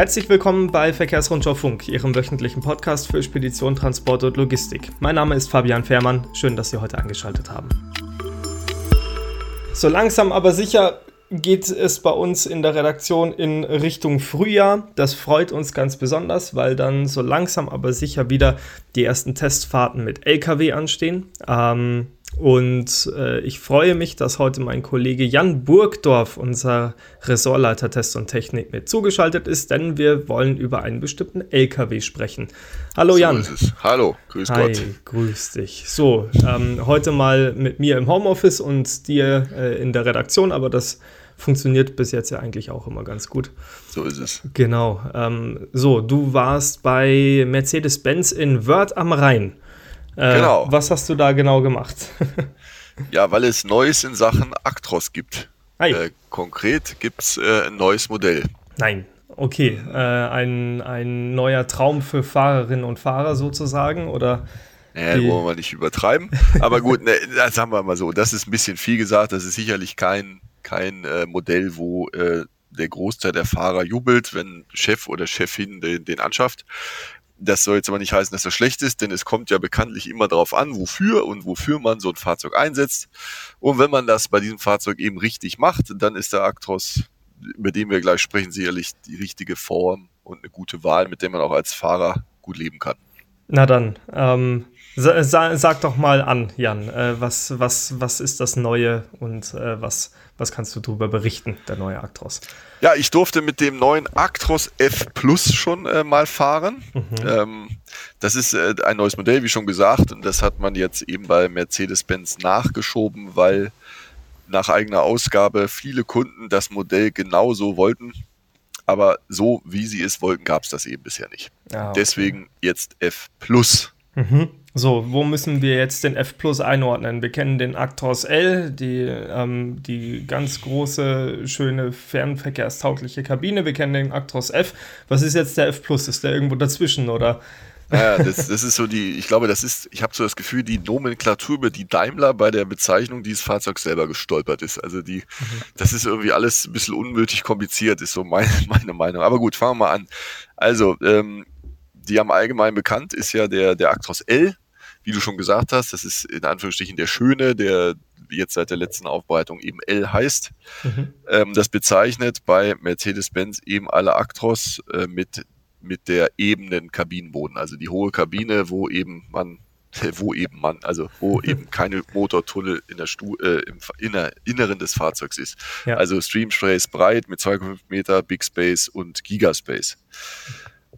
Herzlich willkommen bei Verkehrsrundschau Funk, Ihrem wöchentlichen Podcast für Spedition, Transport und Logistik. Mein Name ist Fabian Fehrmann. Schön, dass Sie heute eingeschaltet haben. So langsam aber sicher geht es bei uns in der Redaktion in Richtung Frühjahr. Das freut uns ganz besonders, weil dann so langsam aber sicher wieder die ersten Testfahrten mit LKW anstehen. Ähm, und äh, ich freue mich, dass heute mein Kollege Jan Burgdorf, unser Ressortleiter Test und Technik, mit zugeschaltet ist, denn wir wollen über einen bestimmten LKW sprechen. Hallo so Jan. Hallo, grüß Hi, Gott. grüß dich. So, ähm, heute mal mit mir im Homeoffice und dir äh, in der Redaktion, aber das funktioniert bis jetzt ja eigentlich auch immer ganz gut. So ist es. Genau. Ähm, so, du warst bei Mercedes-Benz in Wörth am Rhein. Äh, genau. Was hast du da genau gemacht? ja, weil es Neues in Sachen Actros gibt. Äh, konkret gibt es äh, ein neues Modell. Nein, okay. Äh, ein, ein neuer Traum für Fahrerinnen und Fahrer sozusagen, oder? Ja, wollen wir nicht übertreiben. Aber gut, ne, das haben wir mal so. Das ist ein bisschen viel gesagt. Das ist sicherlich kein, kein äh, Modell, wo äh, der Großteil der Fahrer jubelt, wenn Chef oder Chefin den, den anschafft. Das soll jetzt aber nicht heißen, dass das schlecht ist, denn es kommt ja bekanntlich immer darauf an, wofür und wofür man so ein Fahrzeug einsetzt. Und wenn man das bei diesem Fahrzeug eben richtig macht, dann ist der Actros, über den wir gleich sprechen, sicherlich die richtige Form und eine gute Wahl, mit der man auch als Fahrer gut leben kann. Na dann, ähm, sa sag doch mal an, Jan, äh, was, was, was ist das Neue und äh, was, was kannst du darüber berichten, der neue Actros? Ja, ich durfte mit dem neuen Actros F Plus schon äh, mal fahren. Mhm. Ähm, das ist äh, ein neues Modell, wie schon gesagt, und das hat man jetzt eben bei Mercedes-Benz nachgeschoben, weil nach eigener Ausgabe viele Kunden das Modell genauso wollten aber so wie sie es wollten, gab es das eben bisher nicht. Ah, okay. Deswegen jetzt F Plus. Mhm. So, wo müssen wir jetzt den F Plus einordnen? Wir kennen den Actros L, die, ähm, die ganz große, schöne, fernverkehrstaugliche Kabine. Wir kennen den Actros F. Was ist jetzt der F Plus? Ist der irgendwo dazwischen oder? Ja, das, das ist so die, ich glaube, das ist, ich habe so das Gefühl, die Nomenklatur über die Daimler bei der Bezeichnung dieses Fahrzeugs selber gestolpert ist. Also die, mhm. das ist irgendwie alles ein bisschen unnötig kompliziert, ist so meine, meine Meinung. Aber gut, fangen wir mal an. Also, ähm, die am allgemein bekannt ist ja der, der Actros L, wie du schon gesagt hast. Das ist in Anführungsstrichen der Schöne, der jetzt seit der letzten Aufbereitung eben L heißt. Mhm. Ähm, das bezeichnet bei Mercedes-Benz eben alle Actros äh, mit mit der ebenen Kabinenboden, also die hohe Kabine, wo eben man wo eben man, also wo eben keine Motortunnel in der Stu äh, im Inner Inneren des Fahrzeugs ist. Ja. Also Stream Space breit mit 2,5 Meter, Big Space und Gigaspace.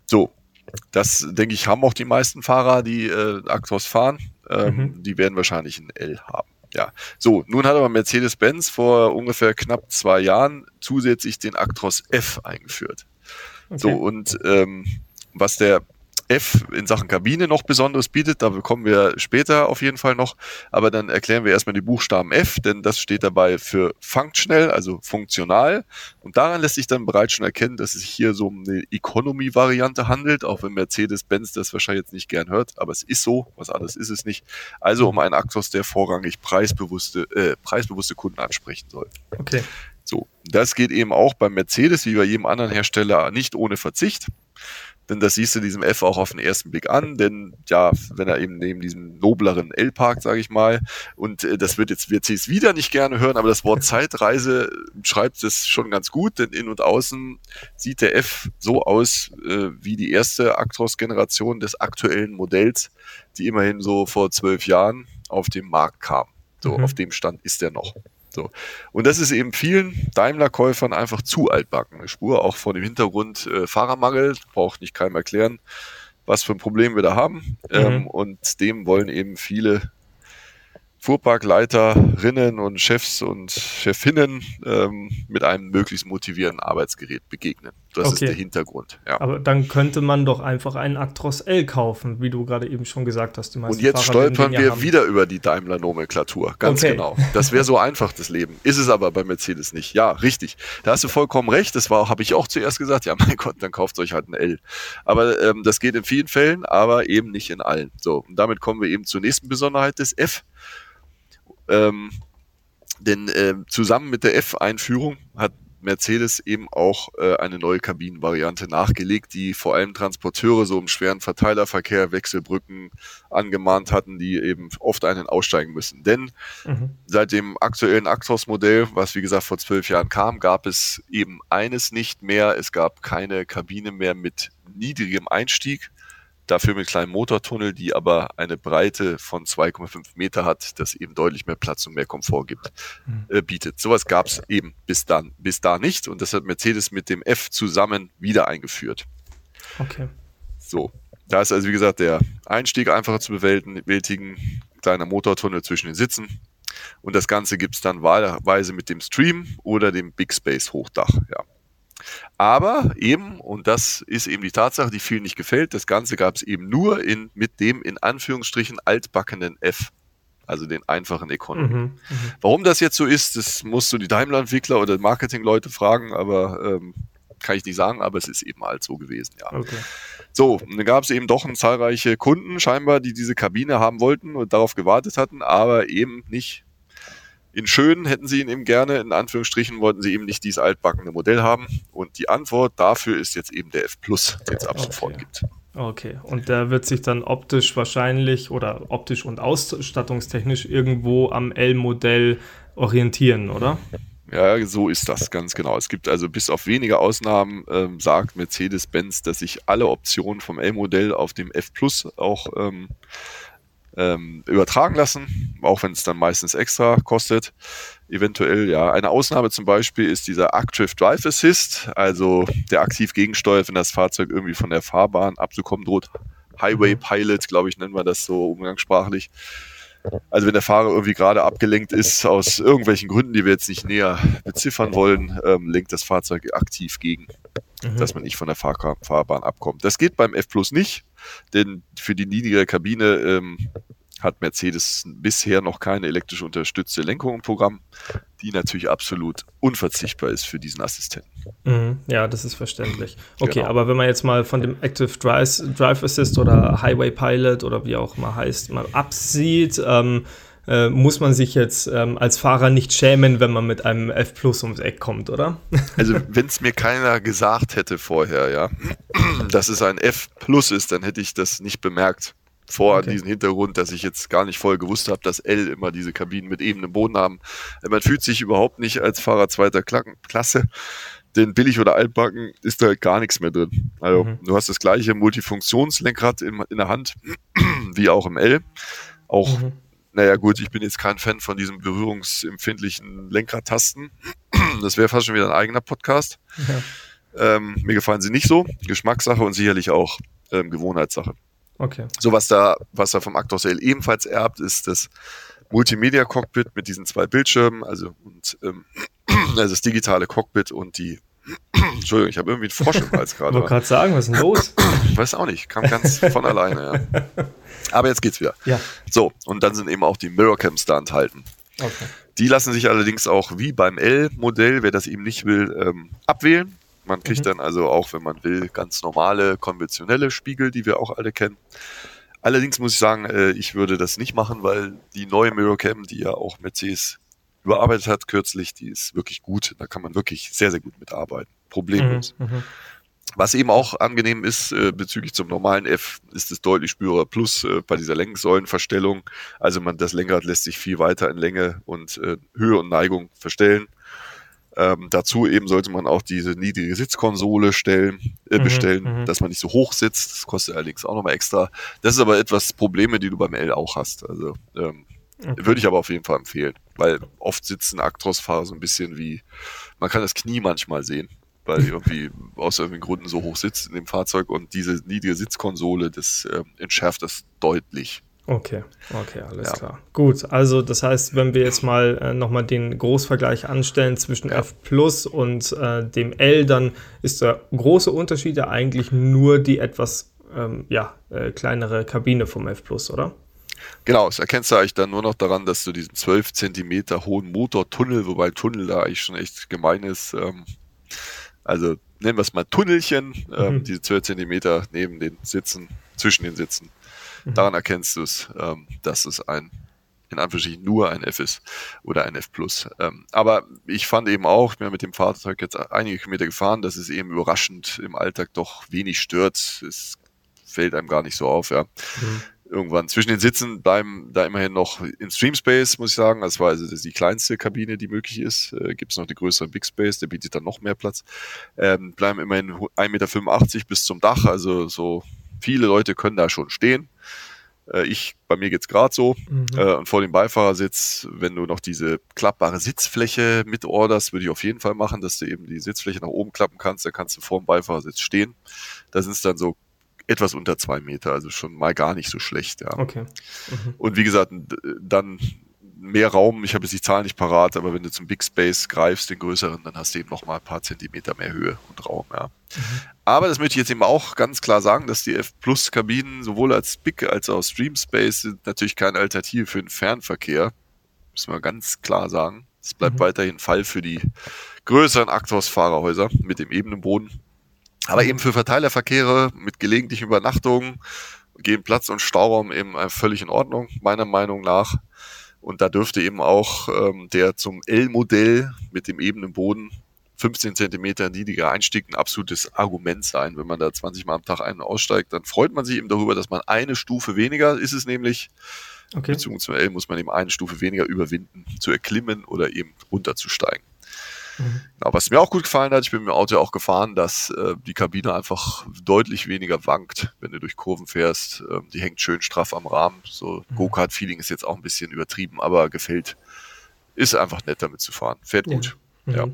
So, das denke ich haben auch die meisten Fahrer, die äh, Actros fahren. Ähm, mhm. Die werden wahrscheinlich ein L haben. Ja, so, nun hat aber Mercedes-Benz vor ungefähr knapp zwei Jahren zusätzlich den Actros F eingeführt. Okay. So, und ähm, was der F in Sachen Kabine noch Besonderes bietet, da kommen wir später auf jeden Fall noch, aber dann erklären wir erstmal die Buchstaben F, denn das steht dabei für functional, also funktional und daran lässt sich dann bereits schon erkennen, dass es sich hier so um eine Economy-Variante handelt, auch wenn Mercedes-Benz das wahrscheinlich jetzt nicht gern hört, aber es ist so, was alles ist es nicht, also um einen Actos, der vorrangig preisbewusste, äh, preisbewusste Kunden ansprechen soll. Okay. So, das geht eben auch beim Mercedes wie bei jedem anderen Hersteller nicht ohne Verzicht. Denn das siehst du diesem F auch auf den ersten Blick an, denn ja, wenn er eben neben diesem nobleren L parkt, sage ich mal, und äh, das wird jetzt WCs wieder nicht gerne hören, aber das Wort Zeitreise schreibt es schon ganz gut, denn in und außen sieht der F so aus äh, wie die erste Actros-Generation des aktuellen Modells, die immerhin so vor zwölf Jahren auf den Markt kam. So, mhm. auf dem Stand ist er noch. So. Und das ist eben vielen Daimler-Käufern einfach zu altbacken. Eine Spur auch vor dem Hintergrund äh, Fahrermangel, braucht nicht keinem erklären, was für ein Problem wir da haben. Mhm. Ähm, und dem wollen eben viele Fuhrparkleiterinnen und Chefs und Chefinnen ähm, mit einem möglichst motivierenden Arbeitsgerät begegnen. Das okay. ist der Hintergrund. Ja. Aber dann könnte man doch einfach einen Actros L kaufen, wie du gerade eben schon gesagt hast. und jetzt Fahrer stolpern wir haben. wieder über die Daimler-Nomenklatur. Ganz okay. genau. Das wäre so einfach, das Leben. Ist es aber bei Mercedes nicht. Ja, richtig. Da hast du vollkommen recht. Das war, habe ich auch zuerst gesagt. Ja, mein Gott, dann kauft euch halt ein L. Aber ähm, das geht in vielen Fällen, aber eben nicht in allen. So, und damit kommen wir eben zur nächsten Besonderheit des F. Ähm, denn äh, zusammen mit der F-Einführung hat Mercedes eben auch äh, eine neue Kabinenvariante nachgelegt, die vor allem Transporteure so im schweren Verteilerverkehr, Wechselbrücken angemahnt hatten, die eben oft einen aussteigen müssen. Denn mhm. seit dem aktuellen Actros-Modell, was wie gesagt vor zwölf Jahren kam, gab es eben eines nicht mehr. Es gab keine Kabine mehr mit niedrigem Einstieg dafür mit kleinem Motortunnel, die aber eine Breite von 2,5 Meter hat, das eben deutlich mehr Platz und mehr Komfort gibt, mhm. äh, bietet. Sowas gab es eben bis dann, bis da nicht und das hat Mercedes mit dem F zusammen wieder eingeführt. Okay. So, da ist also wie gesagt der Einstieg einfacher zu bewältigen, kleiner Motortunnel zwischen den Sitzen. Und das Ganze gibt es dann wahlweise mit dem Stream oder dem Big Space Hochdach. Ja. Aber eben, und das ist eben die Tatsache, die vielen nicht gefällt, das Ganze gab es eben nur in, mit dem in Anführungsstrichen altbackenen F. Also den einfachen Economy. Mhm, mhm, Warum das jetzt so ist, das musst du die Daimler-Entwickler oder Marketing-Leute fragen, aber ähm, kann ich nicht sagen, aber es ist eben halt so gewesen, ja. Okay. So, und dann gab es eben doch zahlreiche Kunden scheinbar, die diese Kabine haben wollten und darauf gewartet hatten, aber eben nicht in schön hätten sie ihn eben gerne, in Anführungsstrichen wollten sie eben nicht dieses altbackene Modell haben. Und die Antwort dafür ist jetzt eben der F Plus, den es ab okay. sofort gibt. Okay, und der wird sich dann optisch wahrscheinlich oder optisch und ausstattungstechnisch irgendwo am L-Modell orientieren, oder? Ja, so ist das ganz genau. Es gibt also bis auf wenige Ausnahmen, ähm, sagt Mercedes-Benz, dass sich alle Optionen vom L-Modell auf dem F Plus auch ähm, ähm, übertragen lassen, auch wenn es dann meistens extra kostet. Eventuell, ja. Eine Ausnahme zum Beispiel ist dieser Active Drive Assist, also der aktiv gegensteuert, wenn das Fahrzeug irgendwie von der Fahrbahn abzukommen droht. Highway Pilot, glaube ich, nennen wir das so umgangssprachlich. Also wenn der Fahrer irgendwie gerade abgelenkt ist aus irgendwelchen Gründen, die wir jetzt nicht näher beziffern wollen, ähm, lenkt das Fahrzeug aktiv gegen, mhm. dass man nicht von der Fahr Fahrbahn abkommt. Das geht beim F Plus nicht, denn für die niedrige Kabine ähm, hat Mercedes bisher noch keine elektrisch unterstützte Lenkung im Programm, die natürlich absolut unverzichtbar ist für diesen Assistenten. Mhm, ja, das ist verständlich. Okay, genau. aber wenn man jetzt mal von dem Active Drive, Drive Assist oder Highway Pilot oder wie auch immer heißt, mal absieht, ähm, äh, muss man sich jetzt ähm, als Fahrer nicht schämen, wenn man mit einem F Plus ums Eck kommt, oder? Also, wenn es mir keiner gesagt hätte vorher, ja, dass es ein F Plus ist, dann hätte ich das nicht bemerkt vor okay. diesem Hintergrund, dass ich jetzt gar nicht voll gewusst habe, dass L immer diese Kabinen mit ebenem Boden haben. Man fühlt sich überhaupt nicht als Fahrer zweiter Klasse, denn billig oder altbacken ist da gar nichts mehr drin. Also mhm. du hast das gleiche Multifunktionslenkrad in, in der Hand wie auch im L. Auch, mhm. naja gut, ich bin jetzt kein Fan von diesen berührungsempfindlichen Lenkradtasten. Das wäre fast schon wieder ein eigener Podcast. Ja. Ähm, mir gefallen sie nicht so. Geschmackssache und sicherlich auch ähm, Gewohnheitssache. Okay. So was da, was er vom Actros L ebenfalls erbt, ist das Multimedia-Cockpit mit diesen zwei Bildschirmen, also und ähm, also das digitale Cockpit und die Entschuldigung, ich habe irgendwie einen Frosch im Hals gerade. Ich wollte gerade sagen, was ist denn los? Ich weiß auch nicht, kam ganz von alleine, ja. Aber jetzt geht's wieder. Ja. So, und dann sind eben auch die Mirrorcams da enthalten. Okay. Die lassen sich allerdings auch wie beim L-Modell, wer das eben nicht will, ähm, abwählen. Man kriegt mhm. dann also auch, wenn man will, ganz normale, konventionelle Spiegel, die wir auch alle kennen. Allerdings muss ich sagen, äh, ich würde das nicht machen, weil die neue Mirrorcam, die ja auch Mercedes überarbeitet hat kürzlich, die ist wirklich gut. Da kann man wirklich sehr, sehr gut mitarbeiten. Problemlos. Mhm, mhm. Was eben auch angenehm ist äh, bezüglich zum normalen F, ist es deutlich spürbar. Plus äh, bei dieser Lenksäulenverstellung, also man das Lenkrad lässt sich viel weiter in Länge und äh, Höhe und Neigung verstellen. Ähm, dazu eben sollte man auch diese niedrige Sitzkonsole stellen, äh, mhm, bestellen, mhm, dass man nicht so hoch sitzt. Das kostet allerdings auch nochmal extra. Das ist aber etwas Probleme, die du beim L auch hast. Also ähm, okay. würde ich aber auf jeden Fall empfehlen, weil oft sitzen Actros-Fahrer so ein bisschen wie, man kann das Knie manchmal sehen, weil irgendwie aus irgendwelchen Gründen so hoch sitzt in dem Fahrzeug und diese niedrige Sitzkonsole, das äh, entschärft das deutlich. Okay, okay, alles ja. klar. Gut, also das heißt, wenn wir jetzt mal äh, nochmal den Großvergleich anstellen zwischen ja. F Plus und äh, dem L, dann ist der große Unterschied ja eigentlich nur die etwas ähm, ja, äh, kleinere Kabine vom F Plus, oder? Genau, das erkennst du eigentlich dann nur noch daran, dass du diesen 12 Zentimeter hohen Motortunnel, wobei Tunnel da eigentlich schon echt gemein ist, ähm, also nennen wir es mal Tunnelchen, ähm, mhm. diese 12 Zentimeter neben den Sitzen, zwischen den Sitzen. Daran erkennst du es, ähm, dass es ein in Anführungsstrichen nur ein F ist oder ein F Plus. Ähm, aber ich fand eben auch, ich bin mit dem Fahrzeug jetzt einige Kilometer gefahren, dass es eben überraschend im Alltag doch wenig stört. Es fällt einem gar nicht so auf, ja. Mhm. Irgendwann zwischen den Sitzen bleiben da immerhin noch in Stream Space, muss ich sagen. Das war also die kleinste Kabine, die möglich ist. Äh, Gibt es noch die größere Big Space, der bietet dann noch mehr Platz. Ähm, bleiben immerhin 1,85 Meter bis zum Dach, also so viele Leute können da schon stehen. Äh, ich, bei mir geht's gerade so. Mhm. Äh, und vor dem Beifahrersitz, wenn du noch diese klappbare Sitzfläche mit orderst, würde ich auf jeden Fall machen, dass du eben die Sitzfläche nach oben klappen kannst. Dann kannst du vor dem Beifahrersitz stehen. Da sind es dann so etwas unter zwei Meter, also schon mal gar nicht so schlecht. Ja. Okay. Mhm. Und wie gesagt, dann mehr Raum, ich habe jetzt die Zahlen nicht parat, aber wenn du zum Big Space greifst, den größeren, dann hast du eben noch mal ein paar Zentimeter mehr Höhe und Raum, ja. Mhm. Aber das möchte ich jetzt eben auch ganz klar sagen, dass die F Plus Kabinen sowohl als Big als auch Stream Space sind natürlich keine Alternative für den Fernverkehr. Müssen wir ganz klar sagen. Es bleibt mhm. weiterhin Fall für die größeren Actros-Fahrerhäuser mit dem ebenen Boden. Aber eben für Verteilerverkehre mit gelegentlichen Übernachtungen gehen Platz und Stauraum eben völlig in Ordnung, meiner Meinung nach. Und da dürfte eben auch ähm, der zum L-Modell mit dem ebenen Boden 15 Zentimeter niedriger Einstieg ein absolutes Argument sein. Wenn man da 20 Mal am Tag einen aussteigt, dann freut man sich eben darüber, dass man eine Stufe weniger ist es nämlich. Okay. Beziehungsweise muss man eben eine Stufe weniger überwinden, zu erklimmen oder eben runterzusteigen. Mhm. Genau, was mir auch gut gefallen hat, ich bin mit dem Auto auch gefahren, dass äh, die Kabine einfach deutlich weniger wankt, wenn du durch Kurven fährst. Ähm, die hängt schön straff am Rahmen. So mhm. Go-Kart-Feeling ist jetzt auch ein bisschen übertrieben, aber gefällt. Ist einfach nett damit zu fahren. Fährt ja. gut. Mhm. Ja.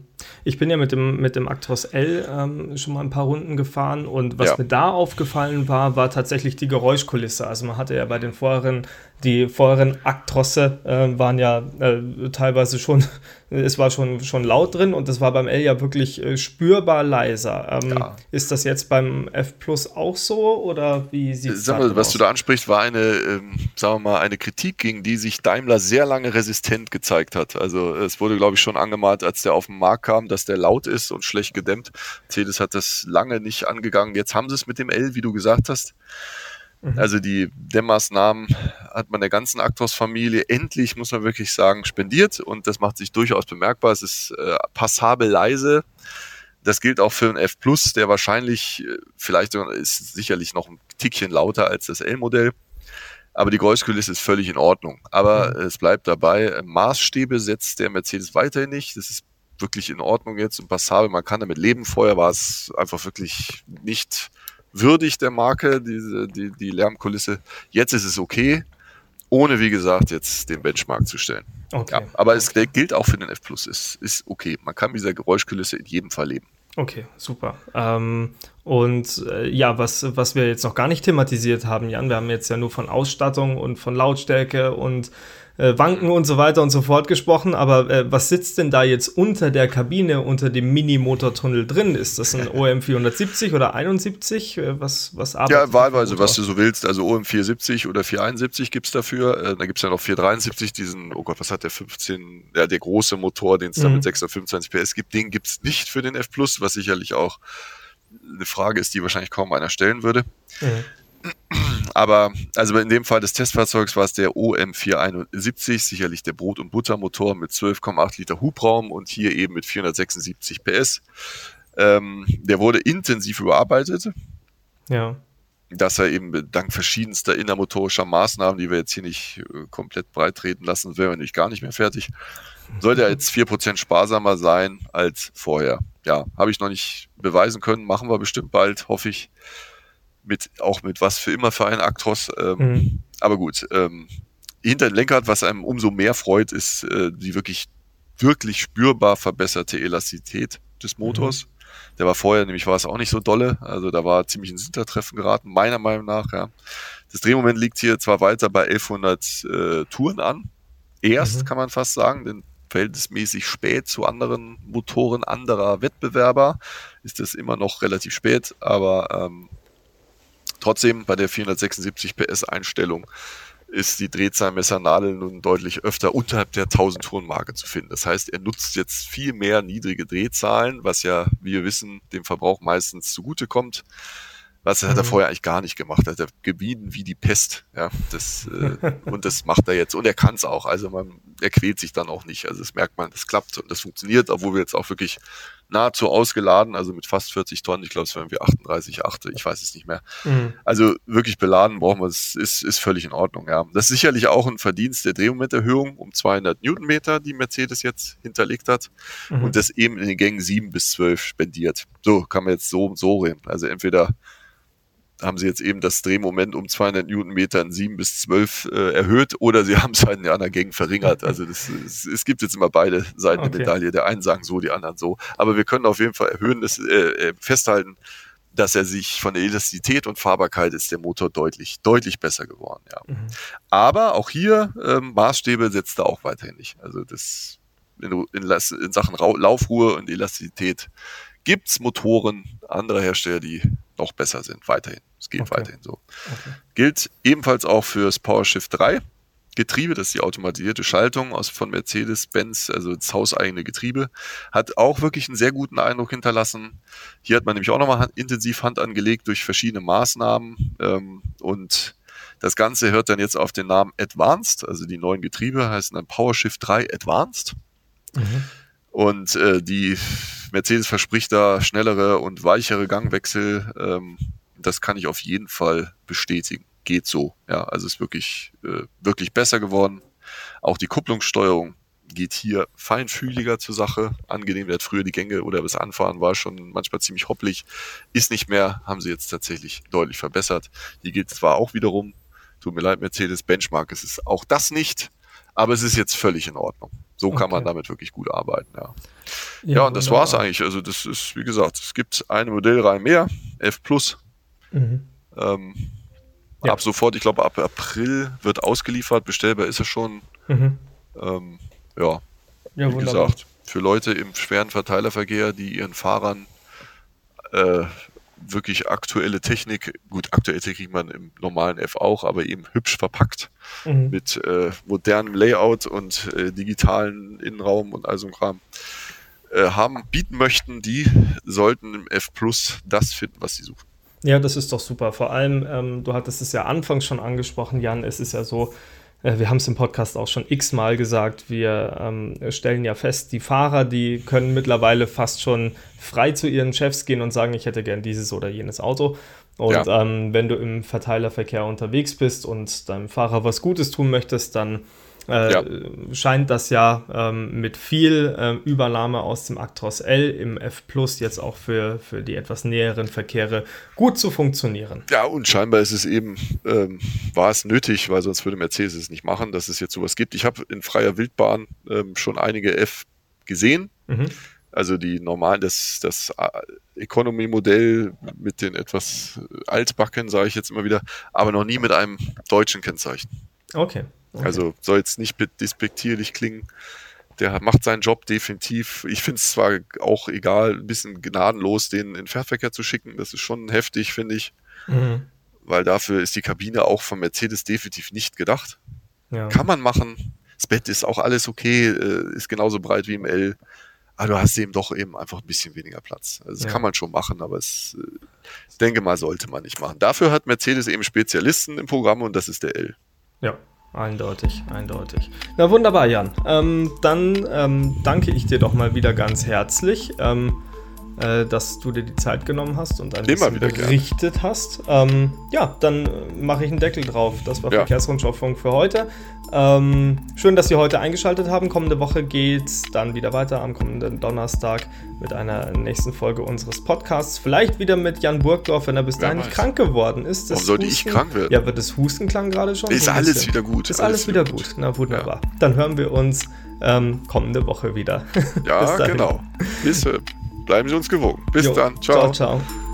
Ich bin ja mit dem, mit dem Actros L ähm, schon mal ein paar Runden gefahren und was ja. mir da aufgefallen war, war tatsächlich die Geräuschkulisse. Also man hatte ja bei den vorherigen die vorherigen Aktrosse äh, waren ja äh, teilweise schon, es war schon, schon laut drin und das war beim L ja wirklich äh, spürbar leiser. Ähm, ja. Ist das jetzt beim F Plus auch so oder wie sieht es aus? Was du da ansprichst, war eine, ähm, sagen wir mal, eine Kritik, gegen die sich Daimler sehr lange resistent gezeigt hat. Also es wurde, glaube ich, schon angemalt, als der auf den Markt kam, dass der laut ist und schlecht gedämmt. Mercedes hat das lange nicht angegangen. Jetzt haben sie es mit dem L, wie du gesagt hast. Mhm. Also die Dämmersnamen hat man der ganzen Actors-Familie endlich, muss man wirklich sagen, spendiert und das macht sich durchaus bemerkbar. Es ist äh, passabel leise. Das gilt auch für einen F Plus, der wahrscheinlich, äh, vielleicht ist sicherlich noch ein Tickchen lauter als das L-Modell. Aber die Geräuschkulisse ist völlig in Ordnung. Aber mhm. es bleibt dabei, Maßstäbe setzt der Mercedes weiterhin nicht. Das ist wirklich in Ordnung jetzt und passabel. Man kann damit leben. Vorher war es einfach wirklich nicht würdig der Marke, diese, die, die Lärmkulisse. Jetzt ist es okay, ohne wie gesagt jetzt den Benchmark zu stellen. Okay. Ja, aber es gilt auch für den F Plus. Es ist okay. Man kann mit dieser Geräuschkulisse in jedem Fall leben. Okay, super. Ähm, und äh, ja, was, was wir jetzt noch gar nicht thematisiert haben, Jan, wir haben jetzt ja nur von Ausstattung und von Lautstärke und äh, Wanken und so weiter und so fort gesprochen, aber äh, was sitzt denn da jetzt unter der Kabine, unter dem Mini-Motortunnel drin? Ist das ein OM 470 oder 71? Äh, was, was arbeitet Ja, wahlweise, was du so willst. Also OM 470 oder 471 gibt es dafür. Äh, da gibt es ja noch 473, diesen, oh Gott, was hat der 15, ja, der große Motor, den es mhm. da mit 625 PS gibt, den gibt es nicht für den F Plus, was sicherlich auch eine Frage ist, die wahrscheinlich kaum einer stellen würde. Mhm. Aber also in dem Fall des Testfahrzeugs war es der OM471, sicherlich der Brot- und Buttermotor mit 12,8 Liter Hubraum und hier eben mit 476 PS. Ähm, der wurde intensiv überarbeitet. Ja. Dass er eben dank verschiedenster innermotorischer Maßnahmen, die wir jetzt hier nicht äh, komplett breit treten lassen, wären wir nämlich gar nicht mehr fertig, sollte er jetzt 4% sparsamer sein als vorher. Ja, habe ich noch nicht beweisen können, machen wir bestimmt bald, hoffe ich mit auch mit was für immer für einen Actros. Ähm, mhm. Aber gut, ähm, hinter dem Lenkrad, was einem umso mehr freut, ist äh, die wirklich wirklich spürbar verbesserte Elastizität des Motors. Mhm. Der war vorher nämlich war es auch nicht so dolle, also da war ziemlich ins Hintertreffen geraten, meiner Meinung nach. Ja. Das Drehmoment liegt hier zwar weiter bei 1100 äh, Touren an, erst mhm. kann man fast sagen, denn verhältnismäßig spät zu anderen Motoren anderer Wettbewerber ist das immer noch relativ spät, aber ähm, Trotzdem bei der 476 PS Einstellung ist die Drehzahlmessernadel nun deutlich öfter unterhalb der 1000 Tourenmarke zu finden. Das heißt, er nutzt jetzt viel mehr niedrige Drehzahlen, was ja, wie wir wissen, dem Verbrauch meistens zugutekommt. Was hat er mhm. vorher eigentlich gar nicht gemacht. Er hat er gebieden wie die Pest. Ja, das, äh, und das macht er jetzt. Und er kann es auch. Also man, er quält sich dann auch nicht. Also das merkt man, das klappt und das funktioniert, obwohl wir jetzt auch wirklich nahezu ausgeladen, also mit fast 40 Tonnen, ich glaube, es waren wir 38, 8, ich weiß es nicht mehr. Mhm. Also wirklich beladen brauchen wir es, ist, ist völlig in Ordnung, ja. Das ist sicherlich auch ein Verdienst der Drehmomenterhöhung um 200 Newtonmeter, die Mercedes jetzt hinterlegt hat mhm. und das eben in den Gängen 7 bis 12 spendiert. So kann man jetzt so und so reden. Also entweder haben sie jetzt eben das Drehmoment um 200 Newtonmeter in 7 bis 12 äh, erhöht oder sie haben es halt in den anderen Gängen verringert. Also das, es, es gibt jetzt immer beide Seiten okay. der Medaille. Der einen sagen so, die anderen so. Aber wir können auf jeden Fall erhöhen, das, äh, äh, festhalten, dass er sich von der Elastizität und Fahrbarkeit ist der Motor deutlich, deutlich besser geworden. Ja. Mhm. Aber auch hier ähm, Maßstäbe setzt er auch weiterhin nicht. Also das in, in, in Sachen Laufruhe und Elastizität gibt's Motoren anderer Hersteller, die noch besser sind, weiterhin. Es geht okay. weiterhin so. Okay. Gilt ebenfalls auch fürs PowerShift 3. Getriebe, das ist die automatisierte Schaltung aus von Mercedes-Benz, also das hauseigene Getriebe, hat auch wirklich einen sehr guten Eindruck hinterlassen. Hier hat man nämlich auch nochmal intensiv Hand angelegt durch verschiedene Maßnahmen ähm, und das Ganze hört dann jetzt auf den Namen Advanced, also die neuen Getriebe heißen dann PowerShift 3 Advanced. Mhm. Und äh, die Mercedes verspricht da schnellere und weichere Gangwechsel. Ähm, das kann ich auf jeden Fall bestätigen. Geht so. Ja, also ist wirklich, äh, wirklich besser geworden. Auch die Kupplungssteuerung geht hier feinfühliger zur Sache. Angenehm, der hat früher die Gänge oder das Anfahren war schon manchmal ziemlich hopplig. Ist nicht mehr, haben sie jetzt tatsächlich deutlich verbessert. Hier geht zwar auch wiederum, tut mir leid, Mercedes Benchmark, es ist auch das nicht, aber es ist jetzt völlig in Ordnung. So kann okay. man damit wirklich gut arbeiten, ja. Ja, ja und das war's eigentlich. Also das ist, wie gesagt, es gibt eine Modellreihe mehr, F Plus. Mhm. Ähm, ja. Ab sofort, ich glaube ab April wird ausgeliefert, bestellbar ist es schon. Mhm. Ähm, ja, ja, wie wunderbar. gesagt, für Leute im schweren Verteilerverkehr, die ihren Fahrern äh, wirklich aktuelle Technik, gut, aktuelle Technik man im normalen F auch, aber eben hübsch verpackt mhm. mit äh, modernem Layout und äh, digitalen Innenraum und all so ein Kram äh, haben, bieten möchten, die sollten im F Plus das finden, was sie suchen. Ja, das ist doch super. Vor allem, ähm, du hattest es ja anfangs schon angesprochen, Jan, es ist ja so, wir haben es im Podcast auch schon x-mal gesagt, wir ähm, stellen ja fest, die Fahrer, die können mittlerweile fast schon frei zu ihren Chefs gehen und sagen, ich hätte gern dieses oder jenes Auto. Und ja. ähm, wenn du im Verteilerverkehr unterwegs bist und deinem Fahrer was Gutes tun möchtest, dann äh, ja. scheint das ja ähm, mit viel äh, Übernahme aus dem Actros L im F Plus jetzt auch für, für die etwas näheren Verkehre gut zu funktionieren. Ja, und scheinbar ist es eben, ähm, war es nötig, weil sonst würde Mercedes es nicht machen, dass es jetzt sowas gibt. Ich habe in freier Wildbahn ähm, schon einige F gesehen. Mhm. Also die normalen, das, das äh, Economy-Modell mit den etwas altbacken, sage ich jetzt immer wieder, aber noch nie mit einem deutschen Kennzeichen. Okay. Okay. Also soll jetzt nicht despektierlich klingen. Der macht seinen Job definitiv. Ich finde es zwar auch egal, ein bisschen gnadenlos, den in den Fährverkehr zu schicken. Das ist schon heftig, finde ich. Mhm. Weil dafür ist die Kabine auch von Mercedes definitiv nicht gedacht. Ja. Kann man machen. Das Bett ist auch alles okay, äh, ist genauso breit wie im L. Aber du hast eben doch eben einfach ein bisschen weniger Platz. Also das ja. kann man schon machen, aber es, äh, ich denke mal, sollte man nicht machen. Dafür hat Mercedes eben Spezialisten im Programm und das ist der L. Ja, Eindeutig, eindeutig. Na wunderbar, Jan. Ähm, dann ähm, danke ich dir doch mal wieder ganz herzlich, ähm, äh, dass du dir die Zeit genommen hast und ein Immer bisschen berichtet gern. hast. Ähm, ja, dann äh, mache ich einen Deckel drauf. Das war ja. Verkehrsrundschau-Funk für heute. Ähm, schön, dass Sie heute eingeschaltet haben. Kommende Woche geht es dann wieder weiter am kommenden Donnerstag mit einer nächsten Folge unseres Podcasts. Vielleicht wieder mit Jan Burgdorf, wenn er bis dahin nicht krank geworden ist. Das Warum sollte Husten, ich krank werden? Ja, wird das Hustenklang gerade schon? Ist alles wieder gut. Ist alles, alles wieder gut. gut. Na wunderbar. Ja. Dann hören wir uns ähm, kommende Woche wieder. Ja, genau. Bis, äh, bleiben Sie uns gewogen. Bis jo. dann. ciao. ciao. ciao.